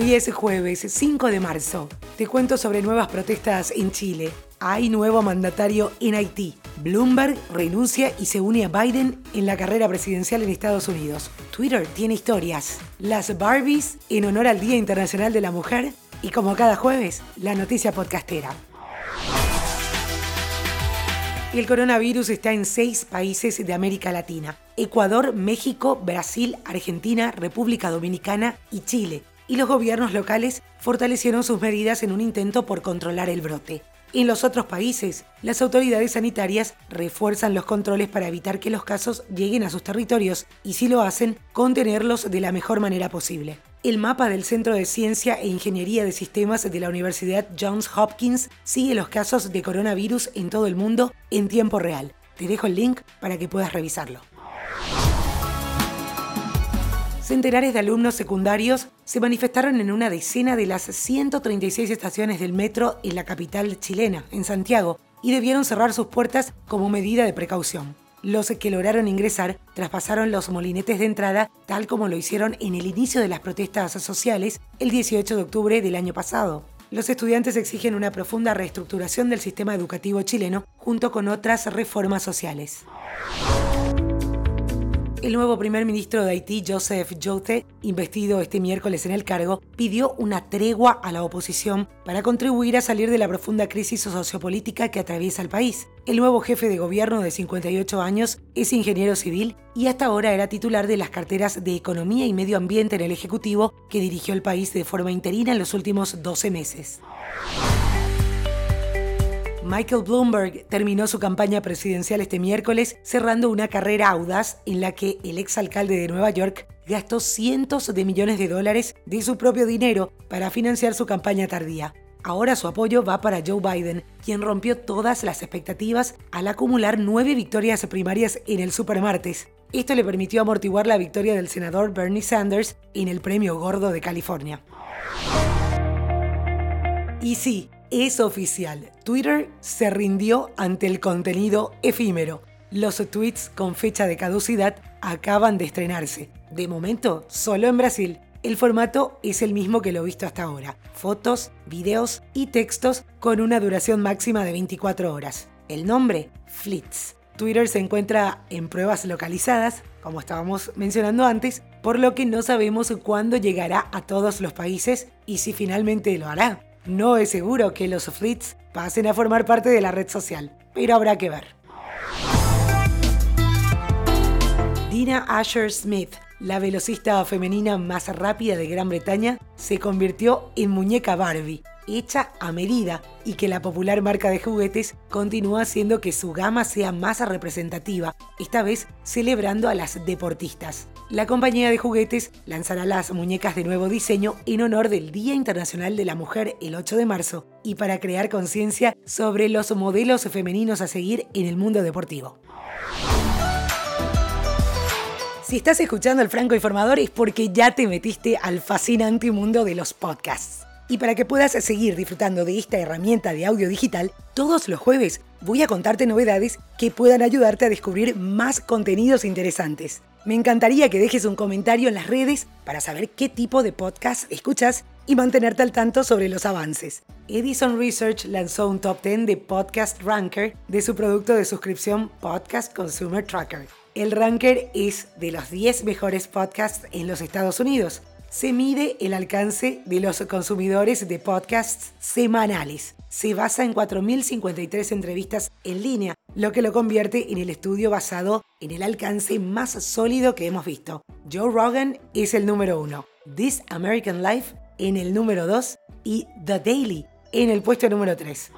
Hoy es jueves 5 de marzo. Te cuento sobre nuevas protestas en Chile. Hay nuevo mandatario en Haití. Bloomberg renuncia y se une a Biden en la carrera presidencial en Estados Unidos. Twitter tiene historias. Las Barbies en honor al Día Internacional de la Mujer. Y como cada jueves, la noticia podcastera. El coronavirus está en seis países de América Latina. Ecuador, México, Brasil, Argentina, República Dominicana y Chile. Y los gobiernos locales fortalecieron sus medidas en un intento por controlar el brote. En los otros países, las autoridades sanitarias refuerzan los controles para evitar que los casos lleguen a sus territorios y si lo hacen, contenerlos de la mejor manera posible. El mapa del Centro de Ciencia e Ingeniería de Sistemas de la Universidad Johns Hopkins sigue los casos de coronavirus en todo el mundo en tiempo real. Te dejo el link para que puedas revisarlo. Centenares de alumnos secundarios se manifestaron en una decena de las 136 estaciones del metro en la capital chilena, en Santiago, y debieron cerrar sus puertas como medida de precaución. Los que lograron ingresar traspasaron los molinetes de entrada tal como lo hicieron en el inicio de las protestas sociales el 18 de octubre del año pasado. Los estudiantes exigen una profunda reestructuración del sistema educativo chileno junto con otras reformas sociales. El nuevo primer ministro de Haití, Joseph Jote, investido este miércoles en el cargo, pidió una tregua a la oposición para contribuir a salir de la profunda crisis sociopolítica que atraviesa el país. El nuevo jefe de gobierno de 58 años es ingeniero civil y hasta ahora era titular de las carteras de Economía y Medio Ambiente en el Ejecutivo que dirigió el país de forma interina en los últimos 12 meses. Michael Bloomberg terminó su campaña presidencial este miércoles cerrando una carrera audaz en la que el exalcalde de Nueva York gastó cientos de millones de dólares de su propio dinero para financiar su campaña tardía. Ahora su apoyo va para Joe Biden, quien rompió todas las expectativas al acumular nueve victorias primarias en el supermartes. Esto le permitió amortiguar la victoria del senador Bernie Sanders en el Premio Gordo de California. Y sí, es oficial. Twitter se rindió ante el contenido efímero. Los tweets con fecha de caducidad acaban de estrenarse. De momento, solo en Brasil. El formato es el mismo que lo visto hasta ahora. Fotos, videos y textos con una duración máxima de 24 horas. El nombre, Flits. Twitter se encuentra en pruebas localizadas, como estábamos mencionando antes, por lo que no sabemos cuándo llegará a todos los países y si finalmente lo hará. No es seguro que los flits pasen a formar parte de la red social, pero habrá que ver. Dina Asher Smith, la velocista femenina más rápida de Gran Bretaña, se convirtió en muñeca Barbie hecha a medida y que la popular marca de juguetes continúa haciendo que su gama sea más representativa, esta vez celebrando a las deportistas. La compañía de juguetes lanzará las muñecas de nuevo diseño en honor del Día Internacional de la Mujer el 8 de marzo y para crear conciencia sobre los modelos femeninos a seguir en el mundo deportivo. Si estás escuchando el Franco Informador es porque ya te metiste al fascinante mundo de los podcasts. Y para que puedas seguir disfrutando de esta herramienta de audio digital, todos los jueves voy a contarte novedades que puedan ayudarte a descubrir más contenidos interesantes. Me encantaría que dejes un comentario en las redes para saber qué tipo de podcast escuchas y mantenerte al tanto sobre los avances. Edison Research lanzó un top 10 de Podcast Ranker de su producto de suscripción Podcast Consumer Tracker. El ranker es de los 10 mejores podcasts en los Estados Unidos se mide el alcance de los consumidores de podcasts semanales. Se basa en 4.053 entrevistas en línea, lo que lo convierte en el estudio basado en el alcance más sólido que hemos visto. Joe Rogan es el número uno, This American Life en el número 2 y The Daily en el puesto número 3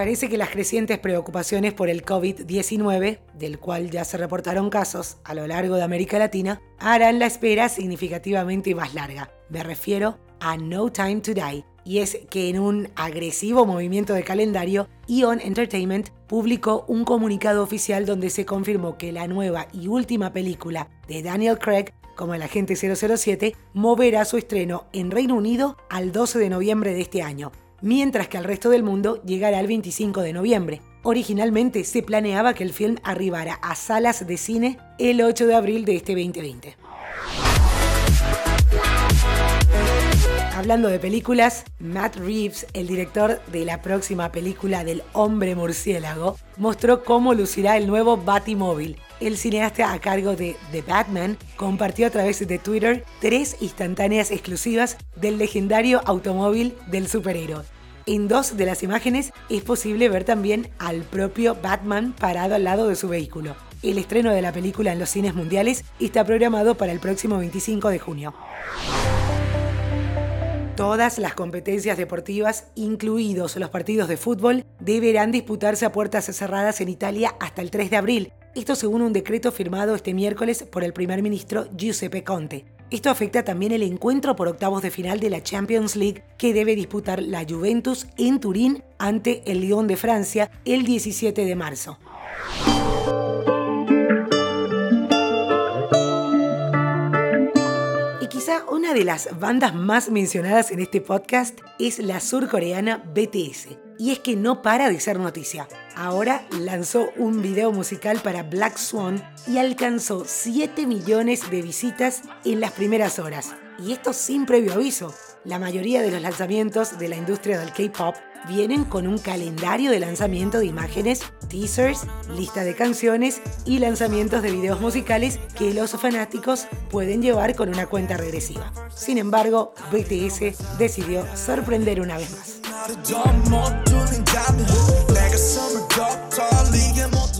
parece que las crecientes preocupaciones por el COVID-19, del cual ya se reportaron casos a lo largo de América Latina, harán la espera significativamente más larga. Me refiero a No Time to Die, y es que en un agresivo movimiento de calendario, Ion Entertainment publicó un comunicado oficial donde se confirmó que la nueva y última película de Daniel Craig como el agente 007 moverá su estreno en Reino Unido al 12 de noviembre de este año, mientras que al resto del mundo llegará el 25 de noviembre. Originalmente se planeaba que el film arribara a salas de cine el 8 de abril de este 2020. Hablando de películas, Matt Reeves, el director de la próxima película del hombre murciélago, mostró cómo lucirá el nuevo Batimóvil. El cineasta a cargo de The Batman compartió a través de Twitter tres instantáneas exclusivas del legendario automóvil del superhéroe. En dos de las imágenes es posible ver también al propio Batman parado al lado de su vehículo. El estreno de la película en los cines mundiales está programado para el próximo 25 de junio. Todas las competencias deportivas, incluidos los partidos de fútbol, deberán disputarse a puertas cerradas en Italia hasta el 3 de abril. Esto según un decreto firmado este miércoles por el primer ministro Giuseppe Conte. Esto afecta también el encuentro por octavos de final de la Champions League que debe disputar la Juventus en Turín ante el Lyon de Francia el 17 de marzo. Una de las bandas más mencionadas en este podcast es la surcoreana BTS. Y es que no para de ser noticia. Ahora lanzó un video musical para Black Swan y alcanzó 7 millones de visitas en las primeras horas. Y esto sin previo aviso. La mayoría de los lanzamientos de la industria del K-Pop vienen con un calendario de lanzamiento de imágenes, teasers, lista de canciones y lanzamientos de videos musicales que los fanáticos pueden llevar con una cuenta regresiva. Sin embargo, BTS decidió sorprender una vez más.